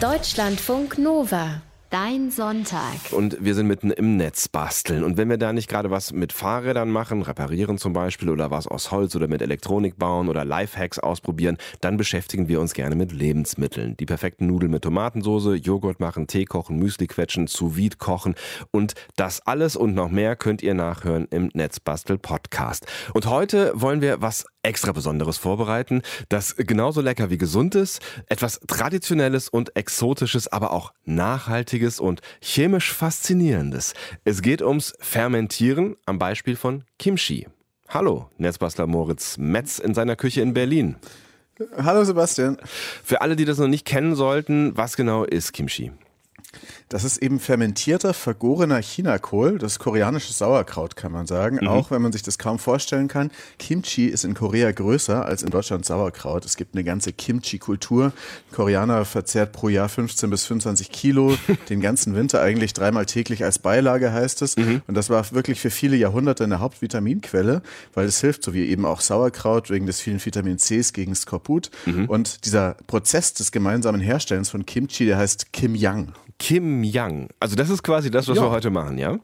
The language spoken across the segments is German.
Deutschlandfunk Nova. Dein Sonntag. Und wir sind mitten im Netz basteln. Und wenn wir da nicht gerade was mit Fahrrädern machen, reparieren zum Beispiel oder was aus Holz oder mit Elektronik bauen oder Lifehacks ausprobieren, dann beschäftigen wir uns gerne mit Lebensmitteln. Die perfekten Nudeln mit Tomatensauce, Joghurt machen, Tee kochen, Müsli quetschen, sous vide kochen. Und das alles und noch mehr könnt ihr nachhören im Netzbastel Podcast. Und heute wollen wir was extra Besonderes vorbereiten, das genauso lecker wie gesund ist, etwas Traditionelles und Exotisches, aber auch Nachhaltiges und chemisch Faszinierendes. Es geht ums Fermentieren am Beispiel von Kimchi. Hallo, Netzbastler Moritz Metz in seiner Küche in Berlin. Hallo Sebastian. Für alle, die das noch nicht kennen sollten, was genau ist Kimchi? Das ist eben fermentierter, vergorener Chinakohl, das koreanische Sauerkraut, kann man sagen. Mhm. Auch wenn man sich das kaum vorstellen kann. Kimchi ist in Korea größer als in Deutschland Sauerkraut. Es gibt eine ganze Kimchi-Kultur. Koreaner verzehrt pro Jahr 15 bis 25 Kilo, den ganzen Winter eigentlich dreimal täglich als Beilage heißt es. Mhm. Und das war wirklich für viele Jahrhunderte eine Hauptvitaminquelle, weil es hilft, so wie eben auch Sauerkraut, wegen des vielen Vitamin Cs gegen Skorbut. Mhm. Und dieser Prozess des gemeinsamen Herstellens von Kimchi, der heißt Kim Yang. Kim Yang. Also das ist quasi das, was ja. wir heute machen, ja?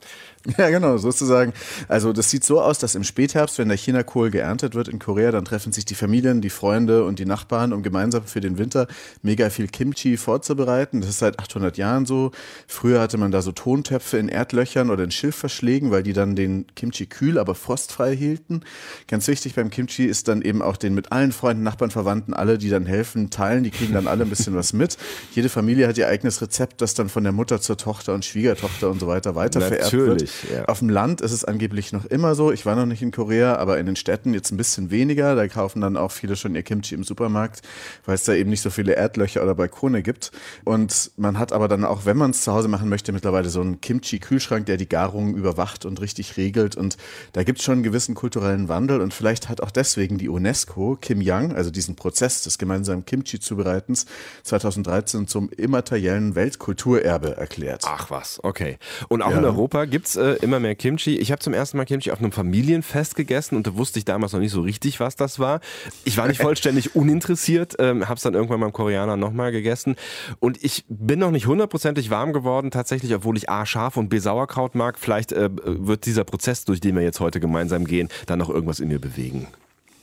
Ja, genau, sozusagen. Also das sieht so aus, dass im Spätherbst, wenn der Chinakohl geerntet wird in Korea, dann treffen sich die Familien, die Freunde und die Nachbarn, um gemeinsam für den Winter mega viel Kimchi vorzubereiten. Das ist seit 800 Jahren so. Früher hatte man da so Tontöpfe in Erdlöchern oder in Schilfverschlägen, weil die dann den Kimchi kühl, aber frostfrei hielten. Ganz wichtig beim Kimchi ist dann eben auch den mit allen Freunden, Nachbarn, Verwandten, alle, die dann helfen, teilen. Die kriegen dann alle ein bisschen was mit. Jede Familie hat ihr eigenes Rezept, das dann von der Mutter zur Tochter und Schwiegertochter und so weiter weiter vererbt wird. Ja. Auf dem Land ist es angeblich noch immer so. Ich war noch nicht in Korea, aber in den Städten jetzt ein bisschen weniger. Da kaufen dann auch viele schon ihr Kimchi im Supermarkt, weil es da eben nicht so viele Erdlöcher oder Balkone gibt. Und man hat aber dann auch, wenn man es zu Hause machen möchte, mittlerweile so einen Kimchi-Kühlschrank, der die Garung überwacht und richtig regelt. Und da gibt es schon einen gewissen kulturellen Wandel. Und vielleicht hat auch deswegen die UNESCO Kim Yang, also diesen Prozess des gemeinsamen Kimchi-Zubereitens, 2013 zum immateriellen Weltkulturerbe erklärt. Ach was, okay. Und auch ja. in Europa gibt es äh, immer mehr Kimchi. Ich habe zum ersten Mal Kimchi auf einem Familienfest gegessen und da wusste ich damals noch nicht so richtig, was das war. Ich war nicht vollständig uninteressiert, ähm, habe es dann irgendwann beim Koreaner nochmal gegessen und ich bin noch nicht hundertprozentig warm geworden tatsächlich, obwohl ich A scharf und B Sauerkraut mag. Vielleicht äh, wird dieser Prozess, durch den wir jetzt heute gemeinsam gehen, dann noch irgendwas in mir bewegen.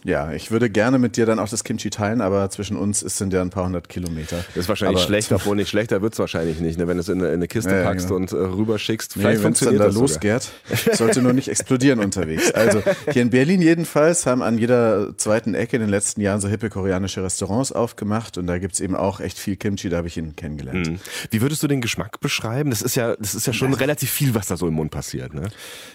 Ja, ich würde gerne mit dir dann auch das Kimchi teilen, aber zwischen uns ist sind ja ein paar hundert Kilometer. Das ist wahrscheinlich aber schlecht, obwohl nicht schlechter wird es wahrscheinlich nicht, ne? wenn du es in, in, eine Kiste ja, packst genau. und äh, rüberschickst. Vielleicht nee, wenn es dann da losgeht, sollte nur nicht explodieren unterwegs. Also hier in Berlin jedenfalls haben an jeder zweiten Ecke in den letzten Jahren so hippe koreanische Restaurants aufgemacht und da gibt es eben auch echt viel Kimchi, da habe ich ihn kennengelernt. Hm. Wie würdest du den Geschmack beschreiben? Das ist ja, das ist ja schon ja. relativ viel, was da so im Mund passiert. Ne?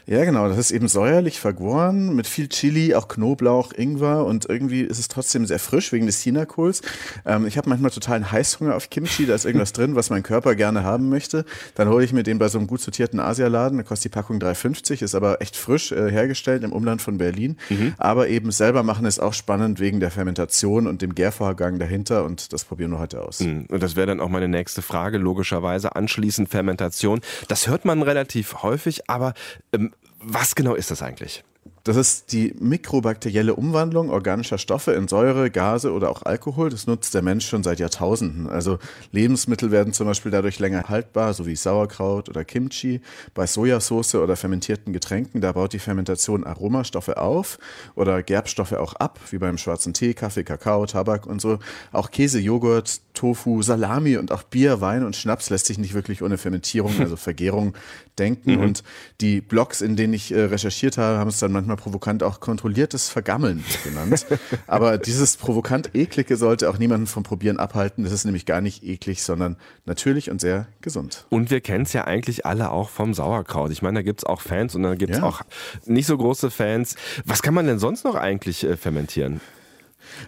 Ja, genau. Das ist eben säuerlich vergoren mit viel Chili, auch Knoblauch, Ingwer und irgendwie irgendwie ist es trotzdem sehr frisch wegen des Chinakohls. Ähm, ich habe manchmal totalen Heißhunger auf Kimchi, da ist irgendwas drin, was mein Körper gerne haben möchte. Dann hole ich mir den bei so einem gut sortierten Asialaden, da kostet die Packung 3,50, ist aber echt frisch äh, hergestellt im Umland von Berlin. Mhm. Aber eben selber machen ist auch spannend wegen der Fermentation und dem Gärvorgang dahinter und das probieren wir heute aus. Mhm. Und das wäre dann auch meine nächste Frage, logischerweise anschließend Fermentation. Das hört man relativ häufig, aber ähm, was genau ist das eigentlich? Das ist die mikrobakterielle Umwandlung organischer Stoffe in Säure, Gase oder auch Alkohol. Das nutzt der Mensch schon seit Jahrtausenden. Also Lebensmittel werden zum Beispiel dadurch länger haltbar, so wie Sauerkraut oder Kimchi. Bei Sojasauce oder fermentierten Getränken, da baut die Fermentation Aromastoffe auf oder Gerbstoffe auch ab, wie beim schwarzen Tee, Kaffee, Kakao, Tabak und so. Auch Käse, Joghurt, Tofu, Salami und auch Bier, Wein und Schnaps lässt sich nicht wirklich ohne Fermentierung, also Vergärung, denken. Mhm. Und die Blogs, in denen ich äh, recherchiert habe, haben es dann manchmal provokant auch kontrolliertes Vergammeln genannt. Aber dieses provokant eklige sollte auch niemanden vom Probieren abhalten. Das ist nämlich gar nicht eklig, sondern natürlich und sehr gesund. Und wir kennen es ja eigentlich alle auch vom Sauerkraut. Ich meine, da gibt es auch Fans und dann gibt es ja. auch nicht so große Fans. Was kann man denn sonst noch eigentlich äh, fermentieren?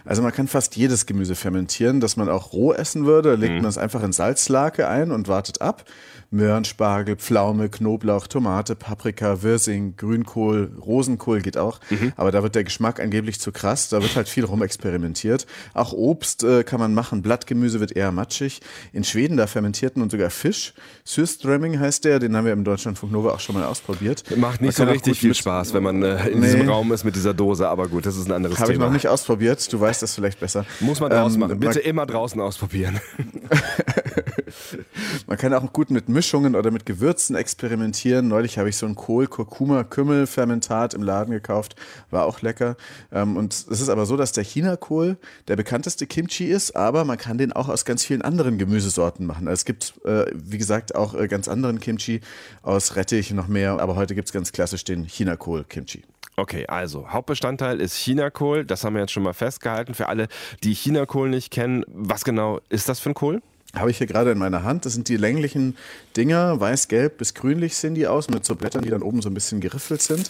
Also man kann fast jedes Gemüse fermentieren, das man auch roh essen würde. Legt mhm. man es einfach in Salzlake ein und wartet ab. Möhren, Spargel, Pflaume, Knoblauch, Tomate, Paprika, Wirsing, Grünkohl, Rosenkohl geht auch. Mhm. Aber da wird der Geschmack angeblich zu krass. Da wird halt viel rumexperimentiert. Auch Obst äh, kann man machen. Blattgemüse wird eher matschig. In Schweden, da fermentierten und sogar Fisch. Surströmming heißt der. Den haben wir im Deutschlandfunk Nova auch schon mal ausprobiert. Macht nicht so richtig viel Spaß, wenn man äh, in nee. diesem Raum ist mit dieser Dose. Aber gut, das ist ein anderes Hab Thema. Habe ich noch nicht ausprobiert. Du weißt das vielleicht besser. Muss man draußen ähm, machen. Bitte man, immer draußen ausprobieren. man kann auch gut mit Mischungen oder mit Gewürzen experimentieren. Neulich habe ich so ein Kohl, Kurkuma, Kümmel Fermentat im Laden gekauft. War auch lecker. Ähm, und es ist aber so, dass der China-Kohl der bekannteste Kimchi ist, aber man kann den auch aus ganz vielen anderen Gemüsesorten machen. Also es gibt, äh, wie gesagt, auch äh, ganz anderen Kimchi aus Rettich noch mehr. Aber heute gibt es ganz klassisch den China-Kohl-Kimchi. Okay, also Hauptbestandteil ist Chinakohl. Das haben wir jetzt schon mal festgehalten. Für alle, die Chinakohl nicht kennen, was genau ist das für ein Kohl? Habe ich hier gerade in meiner Hand. Das sind die länglichen Dinger, weiß-gelb bis grünlich sehen die aus, mit so Blättern, die dann oben so ein bisschen geriffelt sind.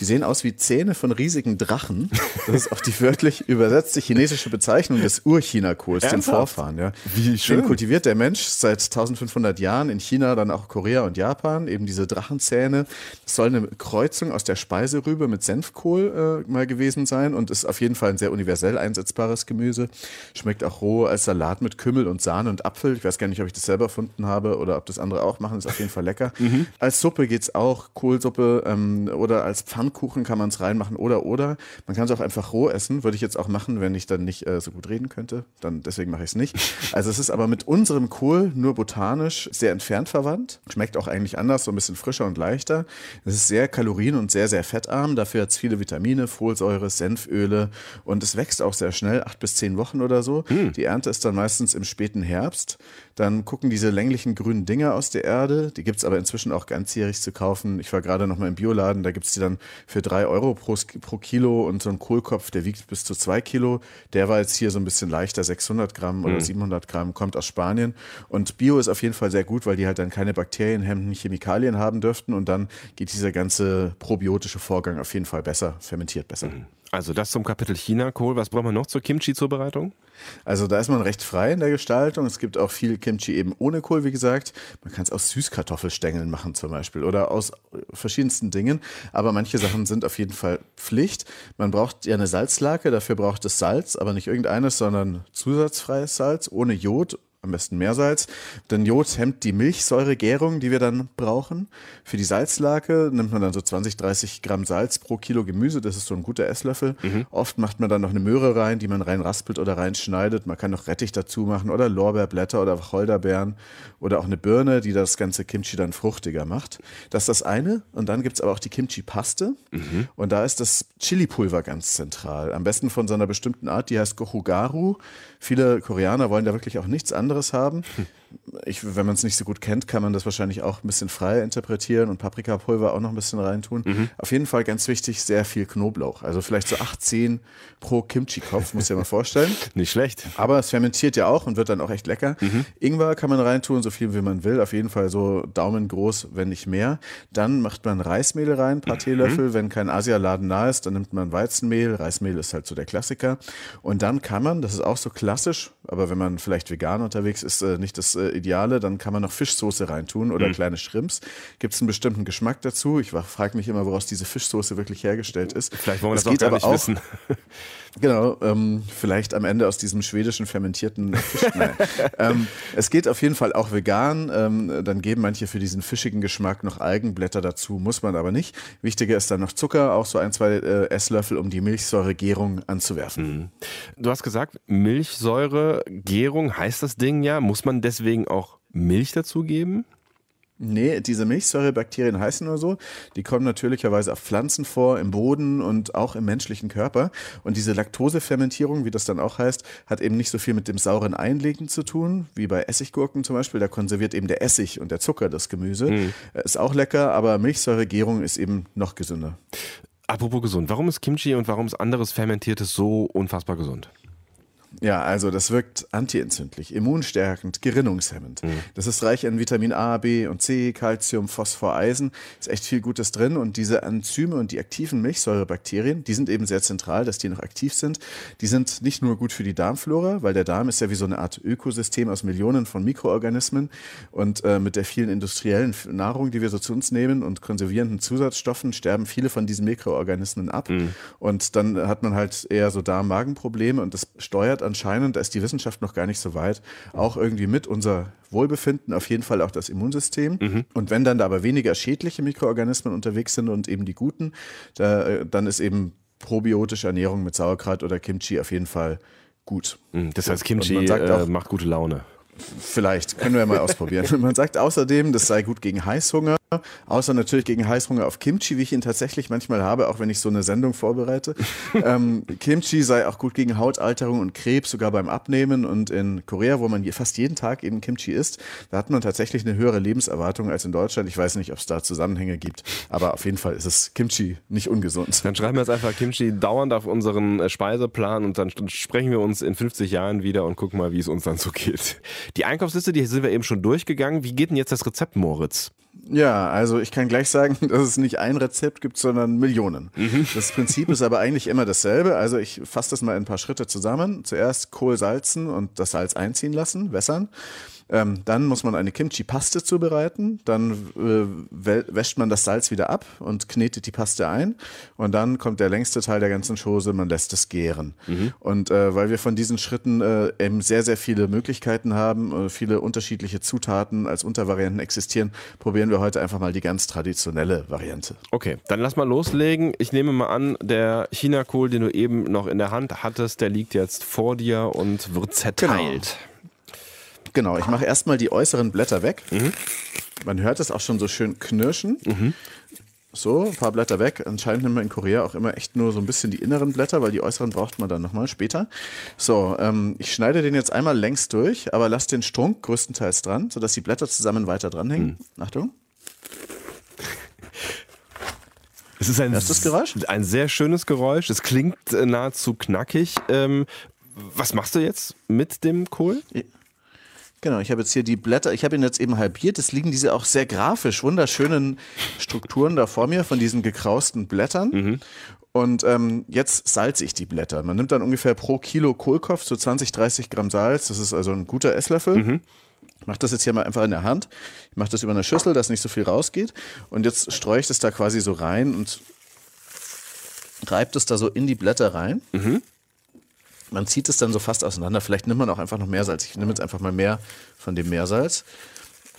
Die sehen aus wie Zähne von riesigen Drachen. Das ist auch die wörtlich übersetzte chinesische Bezeichnung des Urchina-Kohls, dem Vorfahren. Ja. Wie schön. Den kultiviert der Mensch seit 1500 Jahren in China, dann auch Korea und Japan. Eben diese Drachenzähne. Das soll eine Kreuzung aus der Speiserübe mit Senfkohl äh, mal gewesen sein und ist auf jeden Fall ein sehr universell einsetzbares Gemüse. Schmeckt auch roh als Salat mit Kümmel und Sahne und Apfel. Ich weiß gar nicht, ob ich das selber erfunden habe oder ob das andere auch machen. Ist auf jeden Fall lecker. Mhm. Als Suppe geht es auch. Kohlsuppe ähm, oder als Pfann Pfannkuchen kann man es reinmachen oder oder. Man kann es auch einfach roh essen, würde ich jetzt auch machen, wenn ich dann nicht äh, so gut reden könnte. Dann deswegen mache ich es nicht. Also es ist aber mit unserem Kohl nur botanisch sehr entfernt verwandt. Schmeckt auch eigentlich anders, so ein bisschen frischer und leichter. Es ist sehr kalorien- und sehr, sehr fettarm. Dafür hat es viele Vitamine, Folsäure, Senföle und es wächst auch sehr schnell, acht bis zehn Wochen oder so. Hm. Die Ernte ist dann meistens im späten Herbst. Dann gucken diese länglichen grünen Dinger aus der Erde. Die gibt es aber inzwischen auch ganzjährig zu kaufen. Ich war gerade noch mal im Bioladen, da gibt es die dann für drei Euro pro, pro Kilo und so ein Kohlkopf, der wiegt bis zu zwei Kilo. Der war jetzt hier so ein bisschen leichter, 600 Gramm oder mhm. 700 Gramm, kommt aus Spanien. Und Bio ist auf jeden Fall sehr gut, weil die halt dann keine Bakterien, hemmenden Chemikalien haben dürften und dann geht dieser ganze probiotische Vorgang auf jeden Fall besser, fermentiert besser. Mhm. Also das zum Kapitel China-Kohl. Was braucht man noch zur Kimchi-Zubereitung? Also da ist man recht frei in der Gestaltung. Es gibt auch viel Kimchi eben ohne Kohl, wie gesagt. Man kann es aus Süßkartoffelstängeln machen zum Beispiel oder aus verschiedensten Dingen. Aber manche Sachen sind auf jeden Fall Pflicht. Man braucht ja eine Salzlake, dafür braucht es Salz, aber nicht irgendeines, sondern zusatzfreies Salz ohne Jod am besten Meersalz. Denn Jod hemmt die Milchsäuregärung, die wir dann brauchen. Für die Salzlake nimmt man dann so 20, 30 Gramm Salz pro Kilo Gemüse. Das ist so ein guter Esslöffel. Mhm. Oft macht man dann noch eine Möhre rein, die man rein raspelt oder reinschneidet. Man kann noch Rettich dazu machen oder Lorbeerblätter oder Wacholderbeeren oder auch eine Birne, die das ganze Kimchi dann fruchtiger macht. Das ist das eine. Und dann gibt's aber auch die Kimchi-Paste. Mhm. Und da ist das Chili-Pulver ganz zentral. Am besten von so einer bestimmten Art, die heißt Gochugaru. Viele Koreaner wollen da wirklich auch nichts anderes haben. Ich, wenn man es nicht so gut kennt, kann man das wahrscheinlich auch ein bisschen frei interpretieren und Paprikapulver auch noch ein bisschen reintun. Mhm. Auf jeden Fall ganz wichtig, sehr viel Knoblauch. Also vielleicht so 18 pro Kimchi-Kopf, muss ich mal vorstellen. Nicht schlecht. Aber es fermentiert ja auch und wird dann auch echt lecker. Mhm. Ingwer kann man reintun, so viel wie man will. Auf jeden Fall so Daumen groß, wenn nicht mehr. Dann macht man Reismehl rein, ein paar mhm. Teelöffel. Wenn kein Asialaden nah ist, dann nimmt man Weizenmehl. Reismehl ist halt so der Klassiker. Und dann kann man, das ist auch so klassisch, aber wenn man vielleicht vegan unterwegs ist, äh, nicht das äh, Ideale, dann kann man noch Fischsoße reintun oder mhm. kleine Shrimps. Gibt es einen bestimmten Geschmack dazu? Ich frage mich immer, woraus diese Fischsoße wirklich hergestellt ist. Vielleicht wollen wir das, das auch gar nicht auch, wissen. Genau, ähm, vielleicht am Ende aus diesem schwedischen fermentierten Fisch. Ähm, es geht auf jeden Fall auch vegan. Ähm, dann geben manche für diesen fischigen Geschmack noch Algenblätter dazu, muss man aber nicht. Wichtiger ist dann noch Zucker, auch so ein, zwei äh, Esslöffel, um die Milchsäuregärung anzuwerfen. Mhm. Du hast gesagt, Milchsäuregärung heißt das Ding ja. Muss man deswegen auch Milch dazugeben? Nee, diese Milchsäurebakterien heißen nur so. Die kommen natürlicherweise auf Pflanzen vor, im Boden und auch im menschlichen Körper. Und diese Laktosefermentierung, wie das dann auch heißt, hat eben nicht so viel mit dem sauren Einlegen zu tun, wie bei Essiggurken zum Beispiel. Da konserviert eben der Essig und der Zucker das Gemüse. Mhm. Ist auch lecker, aber Milchsäuregärung ist eben noch gesünder. Apropos gesund, warum ist Kimchi und warum ist anderes Fermentiertes so unfassbar gesund? Ja, also das wirkt antientzündlich, immunstärkend, gerinnungshemmend. Mhm. Das ist reich an Vitamin A, B und C, Calcium, Phosphor, Eisen. Ist echt viel Gutes drin. Und diese Enzyme und die aktiven Milchsäurebakterien, die sind eben sehr zentral, dass die noch aktiv sind. Die sind nicht nur gut für die Darmflora, weil der Darm ist ja wie so eine Art Ökosystem aus Millionen von Mikroorganismen. Und äh, mit der vielen industriellen Nahrung, die wir so zu uns nehmen und konservierenden Zusatzstoffen, sterben viele von diesen Mikroorganismen ab. Mhm. Und dann hat man halt eher so Darm-Magen-Probleme und das steuert anscheinend, da ist die Wissenschaft noch gar nicht so weit, auch irgendwie mit unser Wohlbefinden, auf jeden Fall auch das Immunsystem. Mhm. Und wenn dann da aber weniger schädliche Mikroorganismen unterwegs sind und eben die guten, da, äh, dann ist eben probiotische Ernährung mit Sauerkraut oder Kimchi auf jeden Fall gut. Hm, das heißt, Kimchi äh, macht gute Laune. Vielleicht, können wir mal ausprobieren. Man sagt außerdem, das sei gut gegen Heißhunger, außer natürlich gegen Heißhunger auf Kimchi, wie ich ihn tatsächlich manchmal habe, auch wenn ich so eine Sendung vorbereite. ähm, Kimchi sei auch gut gegen Hautalterung und Krebs, sogar beim Abnehmen. Und in Korea, wo man fast jeden Tag eben Kimchi isst, da hat man tatsächlich eine höhere Lebenserwartung als in Deutschland. Ich weiß nicht, ob es da Zusammenhänge gibt, aber auf jeden Fall ist es Kimchi nicht ungesund. Dann schreiben wir jetzt einfach Kimchi dauernd auf unseren äh, Speiseplan und dann sprechen wir uns in 50 Jahren wieder und gucken mal, wie es uns dann so geht. Die Einkaufsliste, die sind wir eben schon durchgegangen. Wie geht denn jetzt das Rezept, Moritz? Ja, also ich kann gleich sagen, dass es nicht ein Rezept gibt, sondern Millionen. Mhm. Das Prinzip ist aber eigentlich immer dasselbe. Also ich fasse das mal in ein paar Schritte zusammen. Zuerst Kohl salzen und das Salz einziehen lassen, wässern. Ähm, dann muss man eine Kimchi-Paste zubereiten. Dann äh, wäscht man das Salz wieder ab und knetet die Paste ein. Und dann kommt der längste Teil der ganzen Chose, man lässt es gären. Mhm. Und äh, weil wir von diesen Schritten äh, eben sehr, sehr viele Möglichkeiten haben, äh, viele unterschiedliche Zutaten als Untervarianten existieren, probieren wir heute einfach mal die ganz traditionelle Variante. Okay, dann lass mal loslegen. Ich nehme mal an, der Chinakohl, den du eben noch in der Hand hattest, der liegt jetzt vor dir und wird zerteilt. Genau. Genau, ich mache erstmal die äußeren Blätter weg. Mhm. Man hört es auch schon so schön knirschen. Mhm. So, ein paar Blätter weg. Anscheinend nimmt man in Korea auch immer echt nur so ein bisschen die inneren Blätter, weil die äußeren braucht man dann nochmal später. So, ähm, ich schneide den jetzt einmal längs durch, aber lasse den Strunk größtenteils dran, sodass die Blätter zusammen weiter dranhängen. Mhm. Achtung. Es ist ein, das Geräusch? ein sehr schönes Geräusch. Es klingt äh, nahezu knackig. Ähm, was machst du jetzt mit dem Kohl? Ja. Genau, ich habe jetzt hier die Blätter, ich habe ihn jetzt eben halbiert. Es liegen diese auch sehr grafisch wunderschönen Strukturen da vor mir von diesen gekrausten Blättern. Mhm. Und ähm, jetzt salze ich die Blätter. Man nimmt dann ungefähr pro Kilo Kohlkopf so 20, 30 Gramm Salz. Das ist also ein guter Esslöffel. Mhm. Ich mache das jetzt hier mal einfach in der Hand. Ich mache das über eine Schüssel, dass nicht so viel rausgeht. Und jetzt streue ich das da quasi so rein und reibe das da so in die Blätter rein. Mhm. Man zieht es dann so fast auseinander. Vielleicht nimmt man auch einfach noch Meersalz. Ich nehme jetzt einfach mal mehr von dem Meersalz.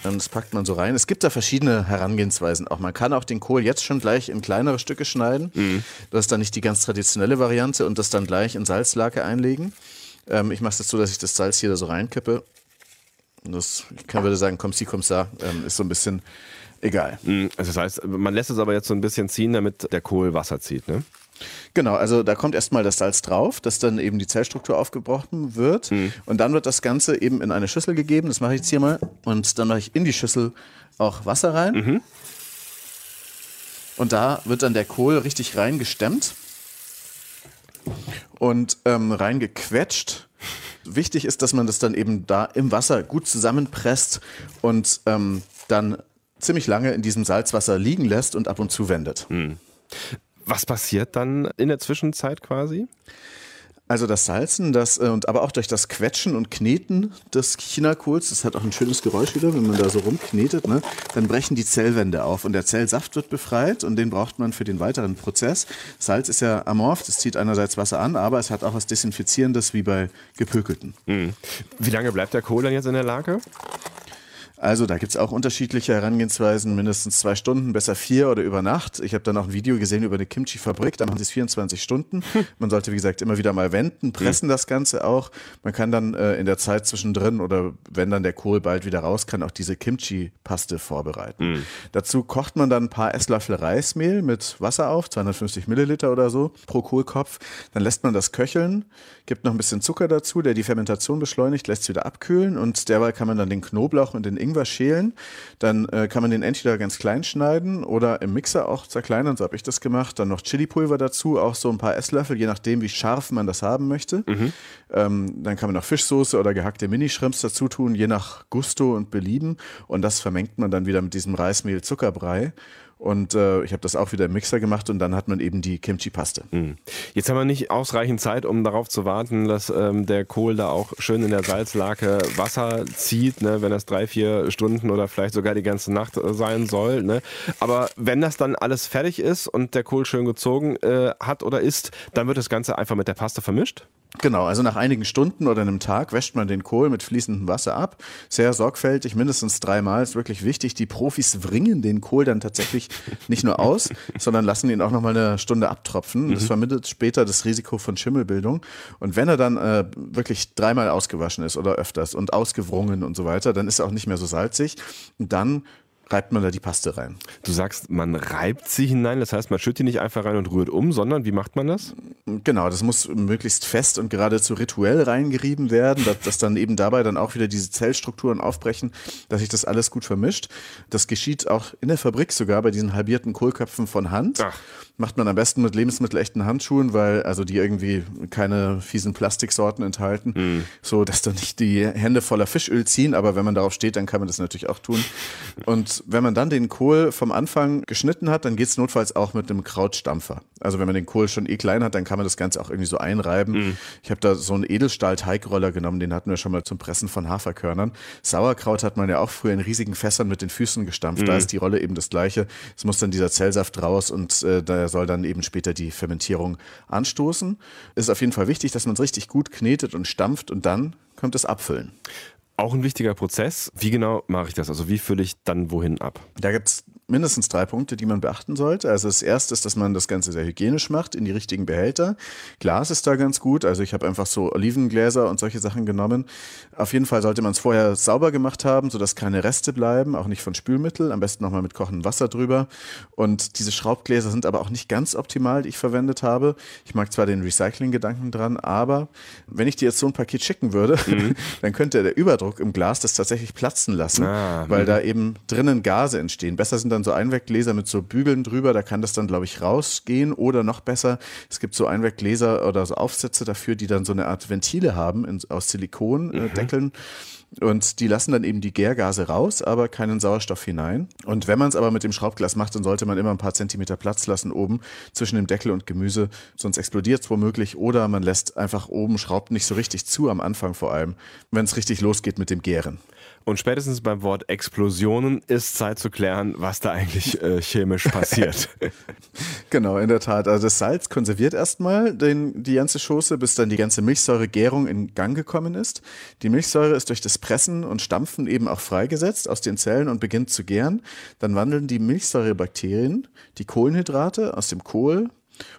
Das packt man so rein. Es gibt da verschiedene Herangehensweisen auch. Man kann auch den Kohl jetzt schon gleich in kleinere Stücke schneiden. Mhm. Das ist dann nicht die ganz traditionelle Variante und das dann gleich in Salzlake einlegen. Ähm, ich mache es jetzt so, dass ich das Salz hier da so reinkippe. Das, ich kann, würde sagen, komm, sie, komm, sa, ähm, ist so ein bisschen egal. Mhm. Also das heißt, man lässt es aber jetzt so ein bisschen ziehen, damit der Kohl Wasser zieht, ne? Genau, also da kommt erstmal das Salz drauf, dass dann eben die Zellstruktur aufgebrochen wird. Mhm. Und dann wird das Ganze eben in eine Schüssel gegeben. Das mache ich jetzt hier mal. Und dann mache ich in die Schüssel auch Wasser rein. Mhm. Und da wird dann der Kohl richtig reingestemmt und ähm, reingequetscht. Wichtig ist, dass man das dann eben da im Wasser gut zusammenpresst und ähm, dann ziemlich lange in diesem Salzwasser liegen lässt und ab und zu wendet. Mhm. Was passiert dann in der Zwischenzeit quasi? Also das Salzen, das äh, und aber auch durch das Quetschen und Kneten des Chinakohls, das hat auch ein schönes Geräusch wieder, wenn man da so rumknetet, ne, dann brechen die Zellwände auf und der Zellsaft wird befreit und den braucht man für den weiteren Prozess. Salz ist ja amorph, das zieht einerseits Wasser an, aber es hat auch was Desinfizierendes wie bei gepökelten. Mhm. Wie lange bleibt der Kohl dann jetzt in der Lage? Also da gibt es auch unterschiedliche Herangehensweisen, mindestens zwei Stunden, besser vier oder über Nacht. Ich habe dann auch ein Video gesehen über eine Kimchi-Fabrik, da machen sie es 24 Stunden. Man sollte, wie gesagt, immer wieder mal wenden, pressen das Ganze auch. Man kann dann äh, in der Zeit zwischendrin oder wenn dann der Kohl bald wieder raus kann, auch diese Kimchi-Paste vorbereiten. Mhm. Dazu kocht man dann ein paar Esslöffel Reismehl mit Wasser auf, 250 Milliliter oder so pro Kohlkopf. Dann lässt man das köcheln, gibt noch ein bisschen Zucker dazu, der die Fermentation beschleunigt, lässt es wieder abkühlen und derweil kann man dann den Knoblauch und den Ingwer Ingwer schälen. Dann äh, kann man den entweder ganz klein schneiden oder im Mixer auch zerkleinern. So habe ich das gemacht. Dann noch Chili-Pulver dazu, auch so ein paar Esslöffel, je nachdem, wie scharf man das haben möchte. Mhm. Ähm, dann kann man noch Fischsoße oder gehackte Minischrimps dazu tun, je nach Gusto und Belieben. Und das vermengt man dann wieder mit diesem Reismehl-Zuckerbrei. Und äh, ich habe das auch wieder im Mixer gemacht und dann hat man eben die Kimchi-Paste. Mhm. Jetzt haben wir nicht ausreichend Zeit, um darauf zu warten, dass ähm, der Kohl da auch schön in der Salzlake Wasser zieht, ne, wenn das drei, vier Stunden oder vielleicht sogar die ganze Nacht äh, sein soll. Ne. Aber wenn das dann alles fertig ist und der Kohl schön gezogen äh, hat oder ist, dann wird das Ganze einfach mit der Paste vermischt? Genau, also nach einigen Stunden oder einem Tag wäscht man den Kohl mit fließendem Wasser ab. Sehr sorgfältig, mindestens dreimal ist wirklich wichtig. Die Profis wringen den Kohl dann tatsächlich nicht nur aus, sondern lassen ihn auch nochmal eine Stunde abtropfen. Das mhm. vermittelt später das Risiko von Schimmelbildung. Und wenn er dann äh, wirklich dreimal ausgewaschen ist oder öfters und ausgewrungen und so weiter, dann ist er auch nicht mehr so salzig. Und dann reibt man da die Paste rein. Du sagst, man reibt sie hinein, das heißt, man schüttet die nicht einfach rein und rührt um, sondern wie macht man das? Genau, das muss möglichst fest und geradezu rituell reingerieben werden, dass, dass dann eben dabei dann auch wieder diese Zellstrukturen aufbrechen, dass sich das alles gut vermischt. Das geschieht auch in der Fabrik sogar bei diesen halbierten Kohlköpfen von Hand. Ach. Macht man am besten mit lebensmittelechten Handschuhen, weil also die irgendwie keine fiesen Plastiksorten enthalten, mhm. so dass dann nicht die Hände voller Fischöl ziehen, aber wenn man darauf steht, dann kann man das natürlich auch tun. Und wenn man dann den Kohl vom Anfang geschnitten hat, dann geht es notfalls auch mit einem Krautstampfer. Also wenn man den Kohl schon eh klein hat, dann kann man das Ganze auch irgendwie so einreiben. Mhm. Ich habe da so einen Edelstahl-Teigroller genommen, den hatten wir schon mal zum Pressen von Haferkörnern. Sauerkraut hat man ja auch früher in riesigen Fässern mit den Füßen gestampft. Mhm. Da ist die Rolle eben das gleiche. Es muss dann dieser Zellsaft raus und äh, da soll dann eben später die Fermentierung anstoßen. Ist auf jeden Fall wichtig, dass man es richtig gut knetet und stampft und dann kommt das Abfüllen. Auch ein wichtiger Prozess. Wie genau mache ich das? Also wie fülle ich dann wohin ab? Da gibt es mindestens drei Punkte, die man beachten sollte. Also das erste ist, dass man das Ganze sehr hygienisch macht, in die richtigen Behälter. Glas ist da ganz gut. Also ich habe einfach so Olivengläser und solche Sachen genommen. Auf jeden Fall sollte man es vorher sauber gemacht haben, sodass keine Reste bleiben, auch nicht von Spülmittel. Am besten nochmal mit kochendem Wasser drüber. Und diese Schraubgläser sind aber auch nicht ganz optimal, die ich verwendet habe. Ich mag zwar den Recycling-Gedanken dran, aber wenn ich dir jetzt so ein Paket schicken würde, mhm. dann könnte der Überdruck im Glas das tatsächlich platzen lassen, ah, weil mhm. da eben drinnen Gase entstehen. Besser sind dann dann so Einweggläser mit so Bügeln drüber, da kann das dann, glaube ich, rausgehen. Oder noch besser, es gibt so Einweggläser oder so Aufsätze dafür, die dann so eine Art Ventile haben in, aus Silikondeckeln. Äh, mhm. Und die lassen dann eben die Gärgase raus, aber keinen Sauerstoff hinein. Und wenn man es aber mit dem Schraubglas macht, dann sollte man immer ein paar Zentimeter Platz lassen oben zwischen dem Deckel und Gemüse, sonst explodiert es womöglich. Oder man lässt einfach oben, schraubt nicht so richtig zu am Anfang vor allem, wenn es richtig losgeht mit dem Gären. Und spätestens beim Wort Explosionen ist Zeit zu klären, was da eigentlich äh, chemisch passiert. genau, in der Tat. Also das Salz konserviert erstmal den, die ganze Schoße, bis dann die ganze Milchsäuregärung in Gang gekommen ist. Die Milchsäure ist durch das Pressen und Stampfen eben auch freigesetzt aus den Zellen und beginnt zu gären. Dann wandeln die Milchsäurebakterien die Kohlenhydrate aus dem Kohl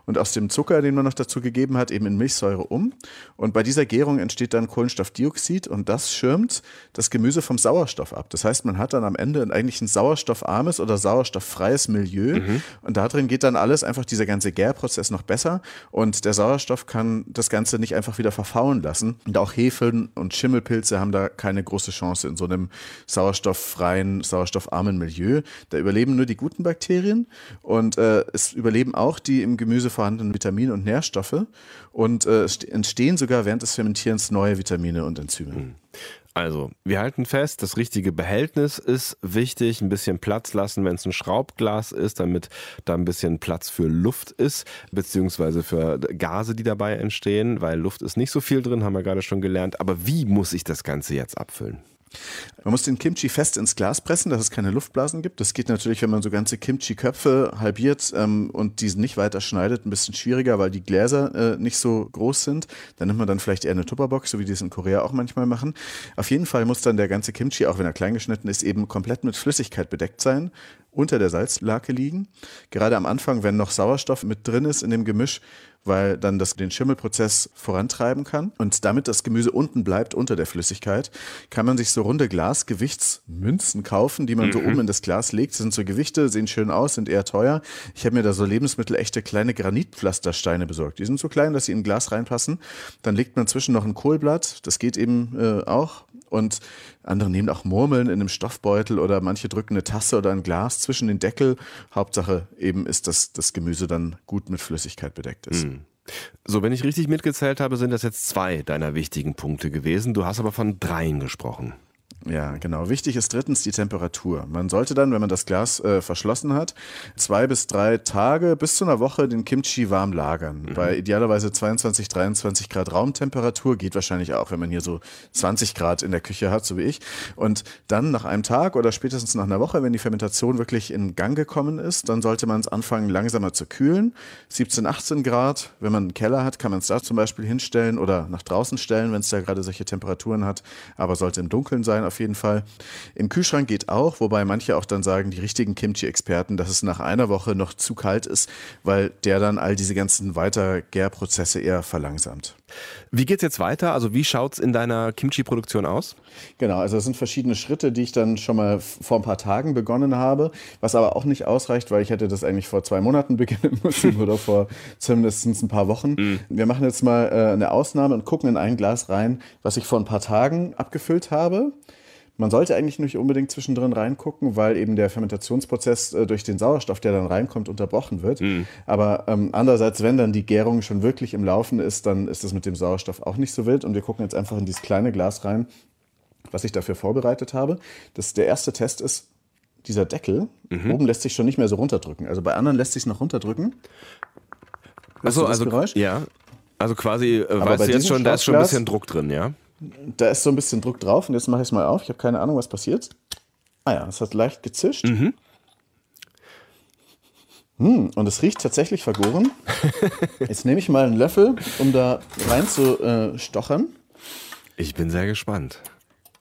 und aus dem Zucker, den man noch dazu gegeben hat, eben in Milchsäure um. Und bei dieser Gärung entsteht dann Kohlenstoffdioxid und das schirmt das Gemüse vom Sauerstoff ab. Das heißt, man hat dann am Ende eigentlich ein sauerstoffarmes oder sauerstofffreies Milieu mhm. und darin geht dann alles einfach dieser ganze Gärprozess noch besser und der Sauerstoff kann das Ganze nicht einfach wieder verfaulen lassen. Und auch Hefeln und Schimmelpilze haben da keine große Chance in so einem sauerstofffreien, sauerstoffarmen Milieu. Da überleben nur die guten Bakterien und äh, es überleben auch die im Gemüse Gemüse vorhandenen Vitamine und Nährstoffe und äh, entstehen sogar während des Fermentierens neue Vitamine und Enzyme. Hm. Also, wir halten fest, das richtige Behältnis ist wichtig, ein bisschen Platz lassen, wenn es ein Schraubglas ist, damit da ein bisschen Platz für Luft ist, beziehungsweise für Gase, die dabei entstehen, weil Luft ist nicht so viel drin, haben wir gerade schon gelernt. Aber wie muss ich das Ganze jetzt abfüllen? Man muss den Kimchi fest ins Glas pressen, dass es keine Luftblasen gibt. Das geht natürlich, wenn man so ganze Kimchi-Köpfe halbiert ähm, und diesen nicht weiter schneidet, ein bisschen schwieriger, weil die Gläser äh, nicht so groß sind. Dann nimmt man dann vielleicht eher eine Tupperbox, so wie die es in Korea auch manchmal machen. Auf jeden Fall muss dann der ganze Kimchi, auch wenn er klein geschnitten ist, eben komplett mit Flüssigkeit bedeckt sein unter der Salzlake liegen. Gerade am Anfang, wenn noch Sauerstoff mit drin ist in dem Gemisch, weil dann das den Schimmelprozess vorantreiben kann. Und damit das Gemüse unten bleibt, unter der Flüssigkeit, kann man sich so runde Glasgewichtsmünzen kaufen, die man mhm. so oben in das Glas legt. Das sind so Gewichte, sehen schön aus, sind eher teuer. Ich habe mir da so lebensmittelechte kleine Granitpflastersteine besorgt. Die sind so klein, dass sie in ein Glas reinpassen. Dann legt man zwischen noch ein Kohlblatt, das geht eben äh, auch. Und andere nehmen auch Murmeln in einem Stoffbeutel oder manche drücken eine Tasse oder ein Glas zwischen den Deckel. Hauptsache eben ist, dass das Gemüse dann gut mit Flüssigkeit bedeckt ist. So, wenn ich richtig mitgezählt habe, sind das jetzt zwei deiner wichtigen Punkte gewesen. Du hast aber von dreien gesprochen. Ja, genau. Wichtig ist drittens die Temperatur. Man sollte dann, wenn man das Glas äh, verschlossen hat, zwei bis drei Tage bis zu einer Woche den Kimchi warm lagern. Mhm. Bei idealerweise 22, 23 Grad Raumtemperatur geht wahrscheinlich auch, wenn man hier so 20 Grad in der Küche hat, so wie ich. Und dann nach einem Tag oder spätestens nach einer Woche, wenn die Fermentation wirklich in Gang gekommen ist, dann sollte man es anfangen, langsamer zu kühlen. 17, 18 Grad. Wenn man einen Keller hat, kann man es da zum Beispiel hinstellen oder nach draußen stellen, wenn es da gerade solche Temperaturen hat. Aber sollte im Dunkeln sein auf jeden Fall. Im Kühlschrank geht auch, wobei manche auch dann sagen, die richtigen Kimchi-Experten, dass es nach einer Woche noch zu kalt ist, weil der dann all diese ganzen Weitergärprozesse eher verlangsamt. Wie geht's jetzt weiter? Also wie schaut's in deiner Kimchi-Produktion aus? Genau, also es sind verschiedene Schritte, die ich dann schon mal vor ein paar Tagen begonnen habe, was aber auch nicht ausreicht, weil ich hätte das eigentlich vor zwei Monaten beginnen müssen oder vor zumindest ein paar Wochen. Mhm. Wir machen jetzt mal äh, eine Ausnahme und gucken in ein Glas rein, was ich vor ein paar Tagen abgefüllt habe. Man sollte eigentlich nicht unbedingt zwischendrin reingucken, weil eben der Fermentationsprozess äh, durch den Sauerstoff, der dann reinkommt, unterbrochen wird. Mhm. Aber ähm, andererseits, wenn dann die Gärung schon wirklich im Laufen ist, dann ist es mit dem Sauerstoff auch nicht so wild. Und wir gucken jetzt einfach in dieses kleine Glas rein, was ich dafür vorbereitet habe. Das, der erste Test ist dieser Deckel. Mhm. Oben lässt sich schon nicht mehr so runterdrücken. Also bei anderen lässt sich es noch runterdrücken. Achso, also Geräusch? ja. Also quasi, äh, weißt du jetzt schon, da ist schon ein bisschen Druck drin, ja? Da ist so ein bisschen Druck drauf und jetzt mache ich es mal auf. Ich habe keine Ahnung, was passiert. Ah ja, es hat leicht gezischt. Mhm. Hm, und es riecht tatsächlich vergoren. Jetzt nehme ich mal einen Löffel, um da rein zu äh, stochern. Ich bin sehr gespannt.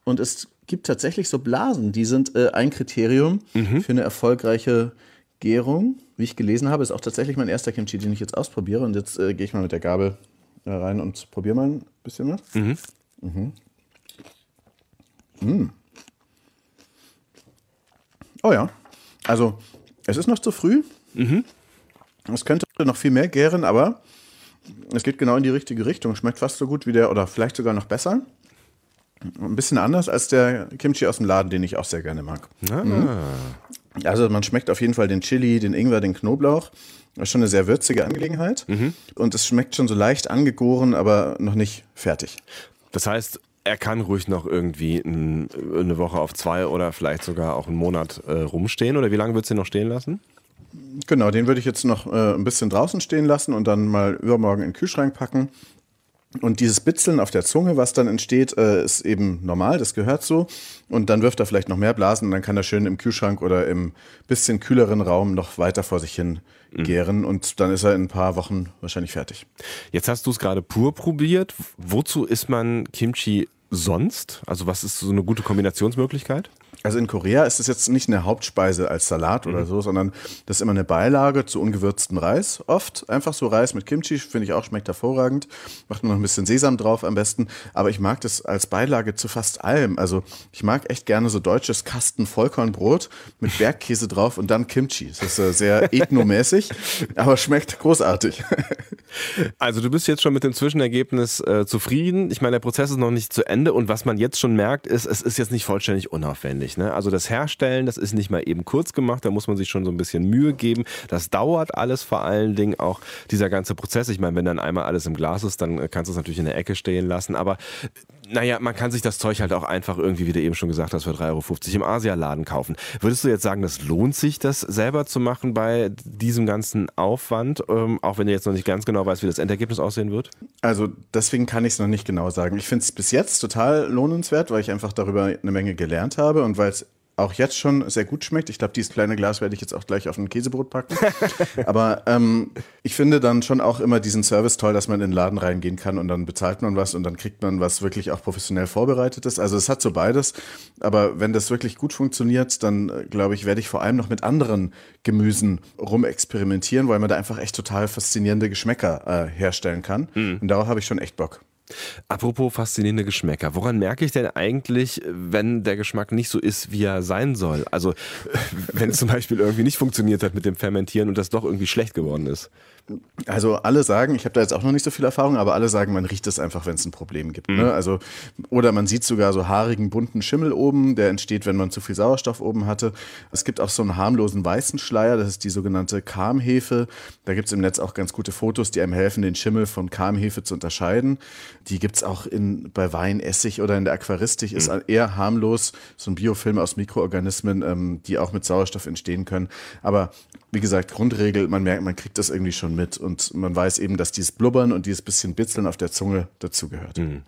Und es gibt tatsächlich so Blasen, die sind äh, ein Kriterium mhm. für eine erfolgreiche Gärung. Wie ich gelesen habe, ist auch tatsächlich mein erster Kimchi, den ich jetzt ausprobiere. Und jetzt äh, gehe ich mal mit der Gabel äh, rein und probiere mal ein bisschen was. Mhm. Mhm. Mm. Oh ja. Also, es ist noch zu früh. Mhm. Es könnte noch viel mehr gären, aber es geht genau in die richtige Richtung. Schmeckt fast so gut wie der, oder vielleicht sogar noch besser. Ein bisschen anders als der Kimchi aus dem Laden, den ich auch sehr gerne mag. Ah. Mhm. Also man schmeckt auf jeden Fall den Chili, den Ingwer, den Knoblauch. Das ist schon eine sehr würzige Angelegenheit. Mhm. Und es schmeckt schon so leicht angegoren, aber noch nicht fertig. Das heißt, er kann ruhig noch irgendwie eine Woche auf zwei oder vielleicht sogar auch einen Monat äh, rumstehen. Oder wie lange würdest du ihn noch stehen lassen? Genau, den würde ich jetzt noch äh, ein bisschen draußen stehen lassen und dann mal übermorgen in den Kühlschrank packen. Und dieses Bitzeln auf der Zunge, was dann entsteht, äh, ist eben normal, das gehört so. Und dann wirft er vielleicht noch mehr Blasen und dann kann er schön im Kühlschrank oder im bisschen kühleren Raum noch weiter vor sich hin mhm. gären und dann ist er in ein paar Wochen wahrscheinlich fertig. Jetzt hast du es gerade pur probiert. Wozu isst man Kimchi sonst? Also was ist so eine gute Kombinationsmöglichkeit? Also in Korea ist es jetzt nicht eine Hauptspeise als Salat oder mhm. so, sondern das ist immer eine Beilage zu ungewürztem Reis. Oft einfach so Reis mit Kimchi, finde ich auch, schmeckt hervorragend. Macht man noch ein bisschen Sesam drauf am besten. Aber ich mag das als Beilage zu fast allem. Also ich mag echt gerne so deutsches Kasten Vollkornbrot mit Bergkäse drauf und dann Kimchi. Das ist äh, sehr ethnomäßig, aber schmeckt großartig. Also du bist jetzt schon mit dem Zwischenergebnis äh, zufrieden. Ich meine, der Prozess ist noch nicht zu Ende und was man jetzt schon merkt, ist, es ist jetzt nicht vollständig unaufwendig schwierig. Ne? Also das Herstellen, das ist nicht mal eben kurz gemacht, da muss man sich schon so ein bisschen Mühe geben. Das dauert alles vor allen Dingen auch dieser ganze Prozess. Ich meine, wenn dann einmal alles im Glas ist, dann kannst du es natürlich in der Ecke stehen lassen. Aber naja, man kann sich das Zeug halt auch einfach irgendwie, wie du eben schon gesagt hast, für 3,50 Euro im Asialaden kaufen. Würdest du jetzt sagen, das lohnt sich, das selber zu machen bei diesem ganzen Aufwand, ähm, auch wenn du jetzt noch nicht ganz genau weißt, wie das Endergebnis aussehen wird? Also deswegen kann ich es noch nicht genau sagen. Ich finde es bis jetzt total lohnenswert, weil ich einfach darüber eine Menge gelernt habe und weil es auch jetzt schon sehr gut schmeckt. Ich glaube, dieses kleine Glas werde ich jetzt auch gleich auf ein Käsebrot packen. Aber ähm, ich finde dann schon auch immer diesen Service toll, dass man in den Laden reingehen kann und dann bezahlt man was und dann kriegt man was wirklich auch professionell vorbereitet ist. Also es hat so beides. Aber wenn das wirklich gut funktioniert, dann äh, glaube ich, werde ich vor allem noch mit anderen Gemüsen rumexperimentieren, weil man da einfach echt total faszinierende Geschmäcker äh, herstellen kann. Mhm. Und darauf habe ich schon echt Bock. Apropos faszinierende Geschmäcker. Woran merke ich denn eigentlich, wenn der Geschmack nicht so ist, wie er sein soll? Also, wenn es zum Beispiel irgendwie nicht funktioniert hat mit dem Fermentieren und das doch irgendwie schlecht geworden ist. Also alle sagen, ich habe da jetzt auch noch nicht so viel Erfahrung, aber alle sagen, man riecht es einfach, wenn es ein Problem gibt. Mhm. Ne? Also, oder man sieht sogar so haarigen, bunten Schimmel oben, der entsteht, wenn man zu viel Sauerstoff oben hatte. Es gibt auch so einen harmlosen weißen Schleier, das ist die sogenannte Karmhefe. Da gibt es im Netz auch ganz gute Fotos, die einem helfen, den Schimmel von Karmhefe zu unterscheiden. Die gibt es auch in, bei Wein, Essig oder in der Aquaristik, ist mhm. eher harmlos, so ein Biofilm aus Mikroorganismen, ähm, die auch mit Sauerstoff entstehen können. Aber wie gesagt, Grundregel, man merkt, man kriegt das irgendwie schon mit und man weiß eben, dass dieses Blubbern und dieses bisschen Bitzeln auf der Zunge dazugehört. Mhm.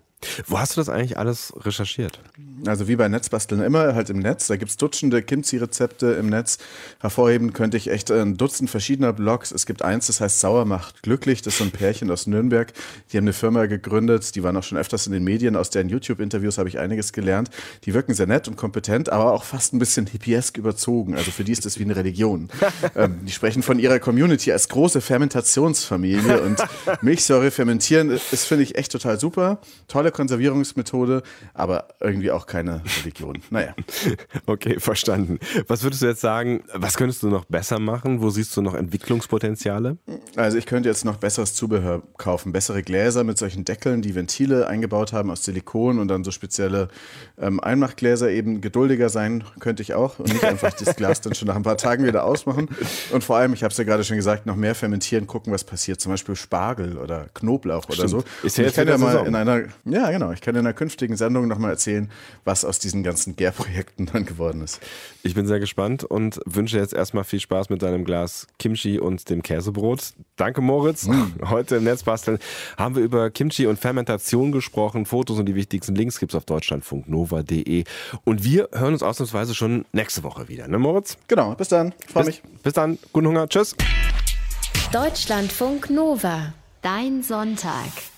Wo hast du das eigentlich alles recherchiert? Also wie bei Netzbasteln immer, halt im Netz. Da gibt es Dutzende Kimchi-Rezepte im Netz. Hervorheben könnte ich echt ein Dutzend verschiedener Blogs. Es gibt eins, das heißt Sauer macht glücklich. Das ist so ein Pärchen aus Nürnberg. Die haben eine Firma gegründet. Die waren auch schon öfters in den Medien. Aus deren YouTube-Interviews habe ich einiges gelernt. Die wirken sehr nett und kompetent, aber auch fast ein bisschen hippiesk überzogen. Also für die ist das wie eine Religion. ähm, die sprechen von ihrer Community als große Fermentationsfamilie und Milchsäure fermentieren ist, finde ich, echt total super. Tolle Konservierungsmethode, aber irgendwie auch keine Religion. Naja. Okay, verstanden. Was würdest du jetzt sagen, was könntest du noch besser machen? Wo siehst du noch Entwicklungspotenziale? Also ich könnte jetzt noch besseres Zubehör kaufen. Bessere Gläser mit solchen Deckeln, die Ventile eingebaut haben aus Silikon und dann so spezielle ähm, Einmachgläser eben geduldiger sein könnte ich auch und nicht einfach das Glas dann schon nach ein paar Tagen wieder ausmachen. Und vor allem, ich habe es ja gerade schon gesagt, noch mehr fermentieren, gucken, was passiert. Zum Beispiel Spargel oder Knoblauch Stimmt. oder so. Ist ja ich kann ja mal Saison. in einer, ja genau, ich kann in einer künftigen Sendung nochmal erzählen, was aus diesen ganzen Gärprojekten dann geworden ist. Ich bin sehr gespannt und wünsche jetzt erstmal viel Spaß mit deinem Glas Kimchi und dem Käsebrot. Danke Moritz. Mm. Heute im Netzbasteln haben wir über Kimchi und Fermentation gesprochen. Fotos und die wichtigsten Links gibt es auf deutschlandfunknova.de. Und wir hören uns ausnahmsweise schon nächste Woche wieder, ne Moritz? Genau, bis dann. Freue mich. Bis dann. Guten Hunger. Tschüss. Deutschlandfunk Nova. Dein Sonntag.